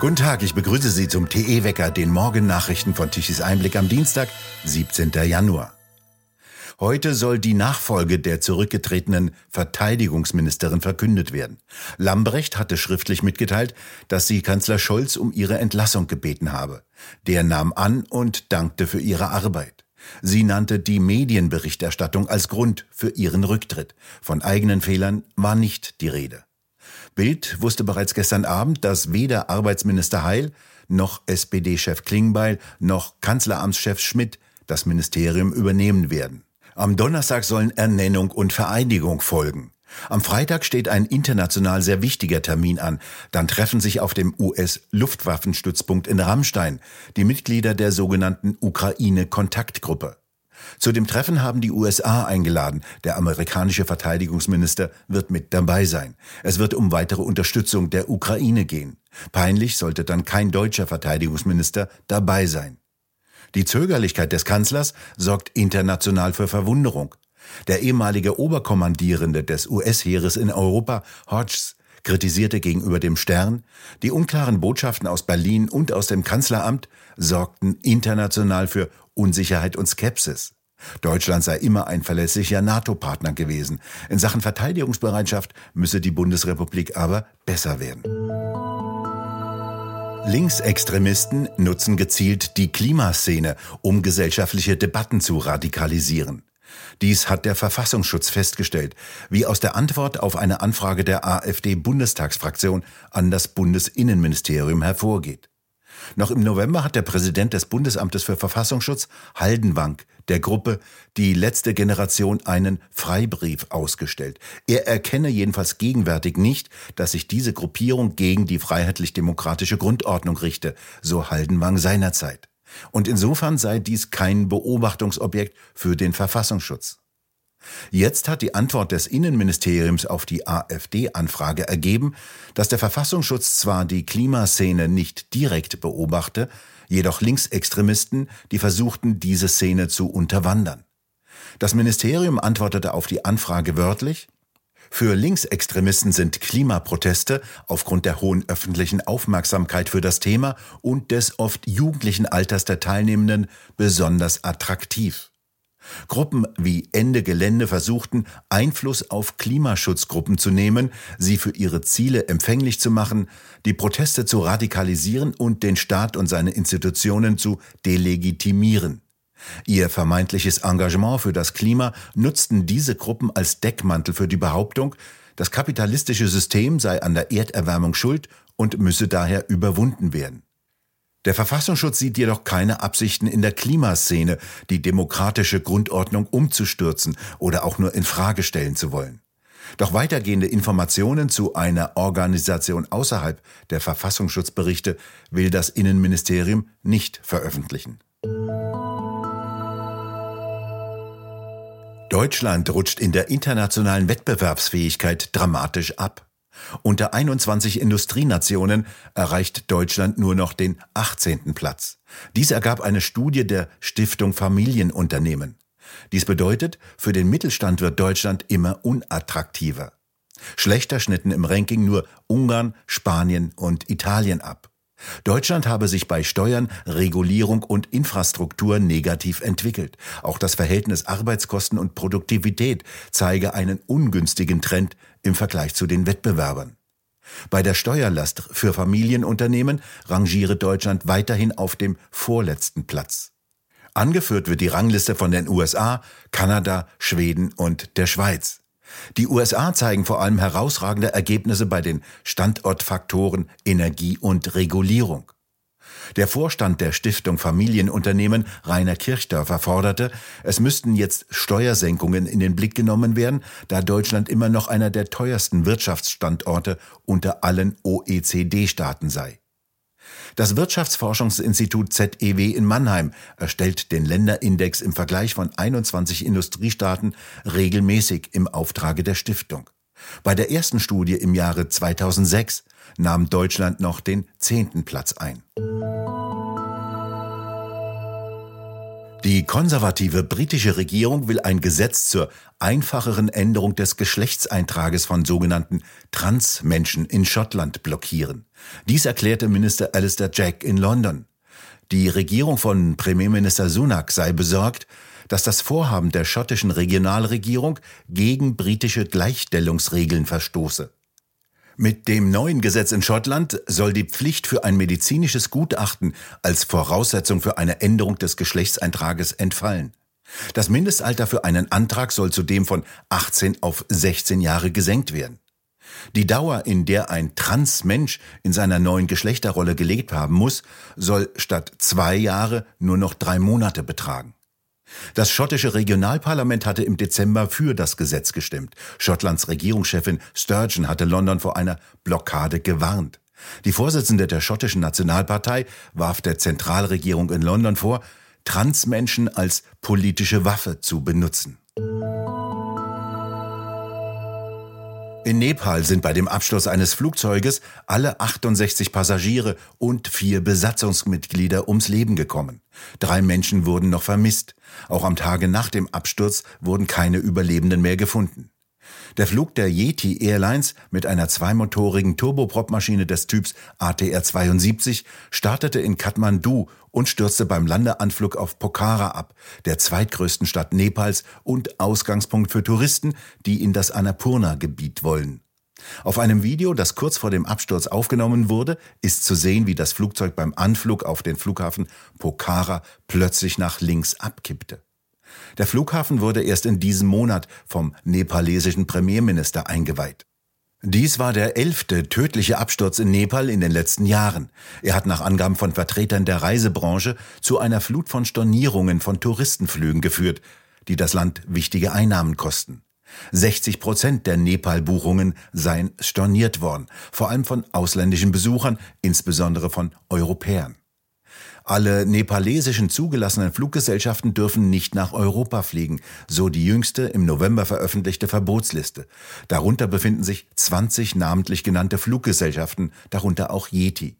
Guten Tag, ich begrüße Sie zum TE-Wecker, den Morgennachrichten von Tichys Einblick am Dienstag, 17. Januar. Heute soll die Nachfolge der zurückgetretenen Verteidigungsministerin verkündet werden. Lambrecht hatte schriftlich mitgeteilt, dass sie Kanzler Scholz um ihre Entlassung gebeten habe. Der nahm an und dankte für ihre Arbeit. Sie nannte die Medienberichterstattung als Grund für ihren Rücktritt. Von eigenen Fehlern war nicht die Rede. Bild wusste bereits gestern Abend, dass weder Arbeitsminister Heil noch SPD-Chef Klingbeil noch Kanzleramtschef Schmidt das Ministerium übernehmen werden. Am Donnerstag sollen Ernennung und Vereidigung folgen. Am Freitag steht ein international sehr wichtiger Termin an. Dann treffen sich auf dem US-Luftwaffenstützpunkt in Rammstein die Mitglieder der sogenannten Ukraine-Kontaktgruppe. Zu dem Treffen haben die USA eingeladen. Der amerikanische Verteidigungsminister wird mit dabei sein. Es wird um weitere Unterstützung der Ukraine gehen. Peinlich sollte dann kein deutscher Verteidigungsminister dabei sein. Die Zögerlichkeit des Kanzlers sorgt international für Verwunderung. Der ehemalige Oberkommandierende des US-Heeres in Europa, Hodges, kritisierte gegenüber dem Stern, die unklaren Botschaften aus Berlin und aus dem Kanzleramt sorgten international für Unsicherheit und Skepsis. Deutschland sei immer ein verlässlicher NATO-Partner gewesen. In Sachen Verteidigungsbereitschaft müsse die Bundesrepublik aber besser werden. Linksextremisten nutzen gezielt die Klimaszene, um gesellschaftliche Debatten zu radikalisieren. Dies hat der Verfassungsschutz festgestellt, wie aus der Antwort auf eine Anfrage der AfD-Bundestagsfraktion an das Bundesinnenministerium hervorgeht. Noch im November hat der Präsident des Bundesamtes für Verfassungsschutz, Haldenwang, der Gruppe Die letzte Generation einen Freibrief ausgestellt. Er erkenne jedenfalls gegenwärtig nicht, dass sich diese Gruppierung gegen die freiheitlich-demokratische Grundordnung richte, so Haldenwang seinerzeit. Und insofern sei dies kein Beobachtungsobjekt für den Verfassungsschutz. Jetzt hat die Antwort des Innenministeriums auf die AfD-Anfrage ergeben, dass der Verfassungsschutz zwar die Klimaszene nicht direkt beobachte, jedoch Linksextremisten, die versuchten, diese Szene zu unterwandern. Das Ministerium antwortete auf die Anfrage wörtlich, für Linksextremisten sind Klimaproteste aufgrund der hohen öffentlichen Aufmerksamkeit für das Thema und des oft jugendlichen Alters der Teilnehmenden besonders attraktiv. Gruppen wie Ende Gelände versuchten, Einfluss auf Klimaschutzgruppen zu nehmen, sie für ihre Ziele empfänglich zu machen, die Proteste zu radikalisieren und den Staat und seine Institutionen zu delegitimieren. Ihr vermeintliches Engagement für das Klima nutzten diese Gruppen als Deckmantel für die Behauptung, das kapitalistische System sei an der Erderwärmung schuld und müsse daher überwunden werden. Der Verfassungsschutz sieht jedoch keine Absichten in der Klimaszene, die demokratische Grundordnung umzustürzen oder auch nur in Frage stellen zu wollen. Doch weitergehende Informationen zu einer Organisation außerhalb der Verfassungsschutzberichte will das Innenministerium nicht veröffentlichen. Deutschland rutscht in der internationalen Wettbewerbsfähigkeit dramatisch ab. Unter 21 Industrienationen erreicht Deutschland nur noch den 18. Platz. Dies ergab eine Studie der Stiftung Familienunternehmen. Dies bedeutet, für den Mittelstand wird Deutschland immer unattraktiver. Schlechter schnitten im Ranking nur Ungarn, Spanien und Italien ab. Deutschland habe sich bei Steuern, Regulierung und Infrastruktur negativ entwickelt. Auch das Verhältnis Arbeitskosten und Produktivität zeige einen ungünstigen Trend im Vergleich zu den Wettbewerbern. Bei der Steuerlast für Familienunternehmen rangiere Deutschland weiterhin auf dem vorletzten Platz. Angeführt wird die Rangliste von den USA, Kanada, Schweden und der Schweiz. Die USA zeigen vor allem herausragende Ergebnisse bei den Standortfaktoren Energie und Regulierung. Der Vorstand der Stiftung Familienunternehmen Rainer Kirchdörfer forderte, es müssten jetzt Steuersenkungen in den Blick genommen werden, da Deutschland immer noch einer der teuersten Wirtschaftsstandorte unter allen OECD-Staaten sei. Das Wirtschaftsforschungsinstitut ZEW in Mannheim erstellt den Länderindex im Vergleich von 21 Industriestaaten regelmäßig im Auftrage der Stiftung. Bei der ersten Studie im Jahre 2006 nahm Deutschland noch den zehnten Platz ein. Die konservative britische Regierung will ein Gesetz zur einfacheren Änderung des Geschlechtseintrages von sogenannten Transmenschen in Schottland blockieren. Dies erklärte Minister Alistair Jack in London. Die Regierung von Premierminister Sunak sei besorgt, dass das Vorhaben der schottischen Regionalregierung gegen britische Gleichstellungsregeln verstoße. Mit dem neuen Gesetz in Schottland soll die Pflicht für ein medizinisches Gutachten als Voraussetzung für eine Änderung des Geschlechtseintrages entfallen. Das Mindestalter für einen Antrag soll zudem von 18 auf 16 Jahre gesenkt werden. Die Dauer, in der ein Transmensch in seiner neuen Geschlechterrolle gelebt haben muss, soll statt zwei Jahre nur noch drei Monate betragen. Das schottische Regionalparlament hatte im Dezember für das Gesetz gestimmt. Schottlands Regierungschefin Sturgeon hatte London vor einer Blockade gewarnt. Die Vorsitzende der schottischen Nationalpartei warf der Zentralregierung in London vor, Transmenschen als politische Waffe zu benutzen. In Nepal sind bei dem Absturz eines Flugzeuges alle 68 Passagiere und vier Besatzungsmitglieder ums Leben gekommen. Drei Menschen wurden noch vermisst. Auch am Tage nach dem Absturz wurden keine Überlebenden mehr gefunden. Der Flug der Yeti Airlines mit einer zweimotorigen Turbopropmaschine des Typs ATR-72 startete in Kathmandu und stürzte beim Landeanflug auf Pokhara ab, der zweitgrößten Stadt Nepals und Ausgangspunkt für Touristen, die in das Annapurna-Gebiet wollen. Auf einem Video, das kurz vor dem Absturz aufgenommen wurde, ist zu sehen, wie das Flugzeug beim Anflug auf den Flughafen Pokhara plötzlich nach links abkippte. Der Flughafen wurde erst in diesem Monat vom nepalesischen Premierminister eingeweiht. Dies war der elfte tödliche Absturz in Nepal in den letzten Jahren. Er hat nach Angaben von Vertretern der Reisebranche zu einer Flut von Stornierungen von Touristenflügen geführt, die das Land wichtige Einnahmen kosten. 60 Prozent der Nepal-Buchungen seien storniert worden, vor allem von ausländischen Besuchern, insbesondere von Europäern. Alle nepalesischen zugelassenen Fluggesellschaften dürfen nicht nach Europa fliegen, so die jüngste im November veröffentlichte Verbotsliste. Darunter befinden sich 20 namentlich genannte Fluggesellschaften, darunter auch Yeti.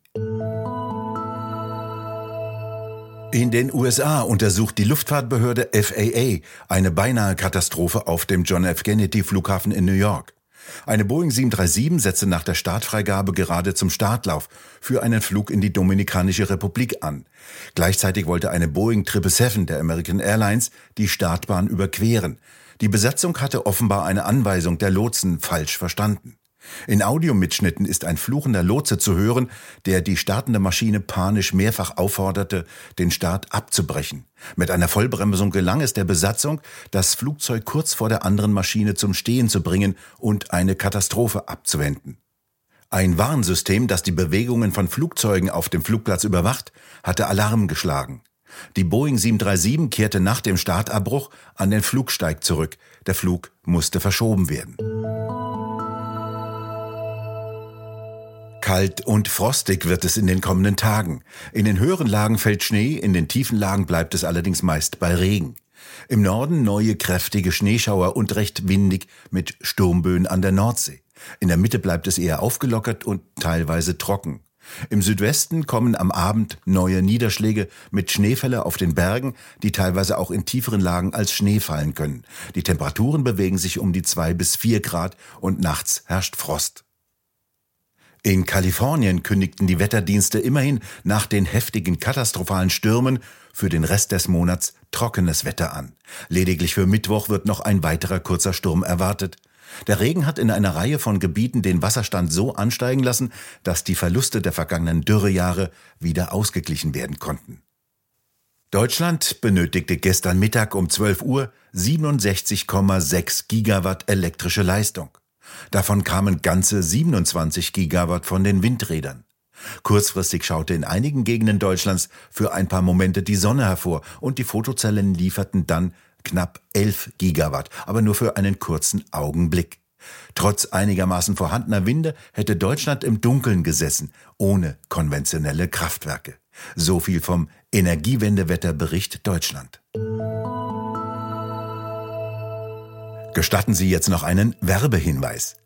In den USA untersucht die Luftfahrtbehörde FAA eine beinahe Katastrophe auf dem John F. Kennedy Flughafen in New York. Eine Boeing 737 setzte nach der Startfreigabe gerade zum Startlauf für einen Flug in die Dominikanische Republik an. Gleichzeitig wollte eine Boeing 777 der American Airlines die Startbahn überqueren. Die Besatzung hatte offenbar eine Anweisung der Lotsen falsch verstanden. In Audiomitschnitten ist ein fluchender Lotse zu hören, der die startende Maschine panisch mehrfach aufforderte, den Start abzubrechen. Mit einer Vollbremsung gelang es der Besatzung, das Flugzeug kurz vor der anderen Maschine zum Stehen zu bringen und eine Katastrophe abzuwenden. Ein Warnsystem, das die Bewegungen von Flugzeugen auf dem Flugplatz überwacht, hatte Alarm geschlagen. Die Boeing 737 kehrte nach dem Startabbruch an den Flugsteig zurück. Der Flug musste verschoben werden. Kalt und frostig wird es in den kommenden Tagen. In den höheren Lagen fällt Schnee, in den tiefen Lagen bleibt es allerdings meist bei Regen. Im Norden neue kräftige Schneeschauer und recht windig mit Sturmböen an der Nordsee. In der Mitte bleibt es eher aufgelockert und teilweise trocken. Im Südwesten kommen am Abend neue Niederschläge mit Schneefälle auf den Bergen, die teilweise auch in tieferen Lagen als Schnee fallen können. Die Temperaturen bewegen sich um die zwei bis vier Grad und nachts herrscht Frost. In Kalifornien kündigten die Wetterdienste immerhin nach den heftigen katastrophalen Stürmen für den Rest des Monats trockenes Wetter an. Lediglich für Mittwoch wird noch ein weiterer kurzer Sturm erwartet. Der Regen hat in einer Reihe von Gebieten den Wasserstand so ansteigen lassen, dass die Verluste der vergangenen Dürrejahre wieder ausgeglichen werden konnten. Deutschland benötigte gestern Mittag um 12 Uhr 67,6 Gigawatt elektrische Leistung. Davon kamen ganze 27 Gigawatt von den Windrädern. Kurzfristig schaute in einigen Gegenden Deutschlands für ein paar Momente die Sonne hervor und die Fotozellen lieferten dann knapp 11 Gigawatt, aber nur für einen kurzen Augenblick. Trotz einigermaßen vorhandener Winde hätte Deutschland im Dunkeln gesessen, ohne konventionelle Kraftwerke. So viel vom Energiewendewetterbericht Deutschland. Gestatten Sie jetzt noch einen Werbehinweis.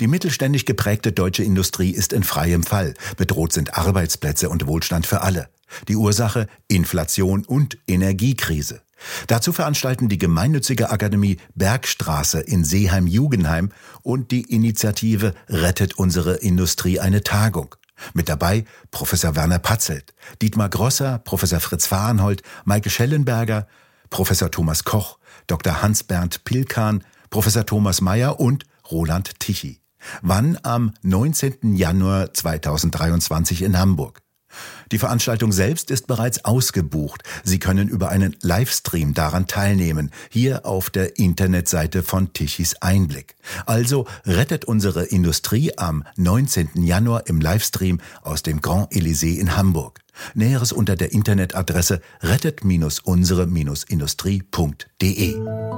Die mittelständisch geprägte deutsche Industrie ist in freiem Fall. Bedroht sind Arbeitsplätze und Wohlstand für alle. Die Ursache Inflation und Energiekrise. Dazu veranstalten die gemeinnützige Akademie Bergstraße in Seeheim-Jugenheim und die Initiative Rettet unsere Industrie eine Tagung. Mit dabei Professor Werner Patzelt, Dietmar Grosser, Professor Fritz Fahrenhold, Maike Schellenberger, Professor Thomas Koch, Dr. Hans-Bernd Pilkan, Professor Thomas Mayer und Roland Tichy. Wann? Am 19. Januar 2023 in Hamburg. Die Veranstaltung selbst ist bereits ausgebucht. Sie können über einen Livestream daran teilnehmen, hier auf der Internetseite von Tichys Einblick. Also rettet unsere Industrie am 19. Januar im Livestream aus dem Grand Elysée in Hamburg. Näheres unter der Internetadresse rettet-unsere-industrie.de.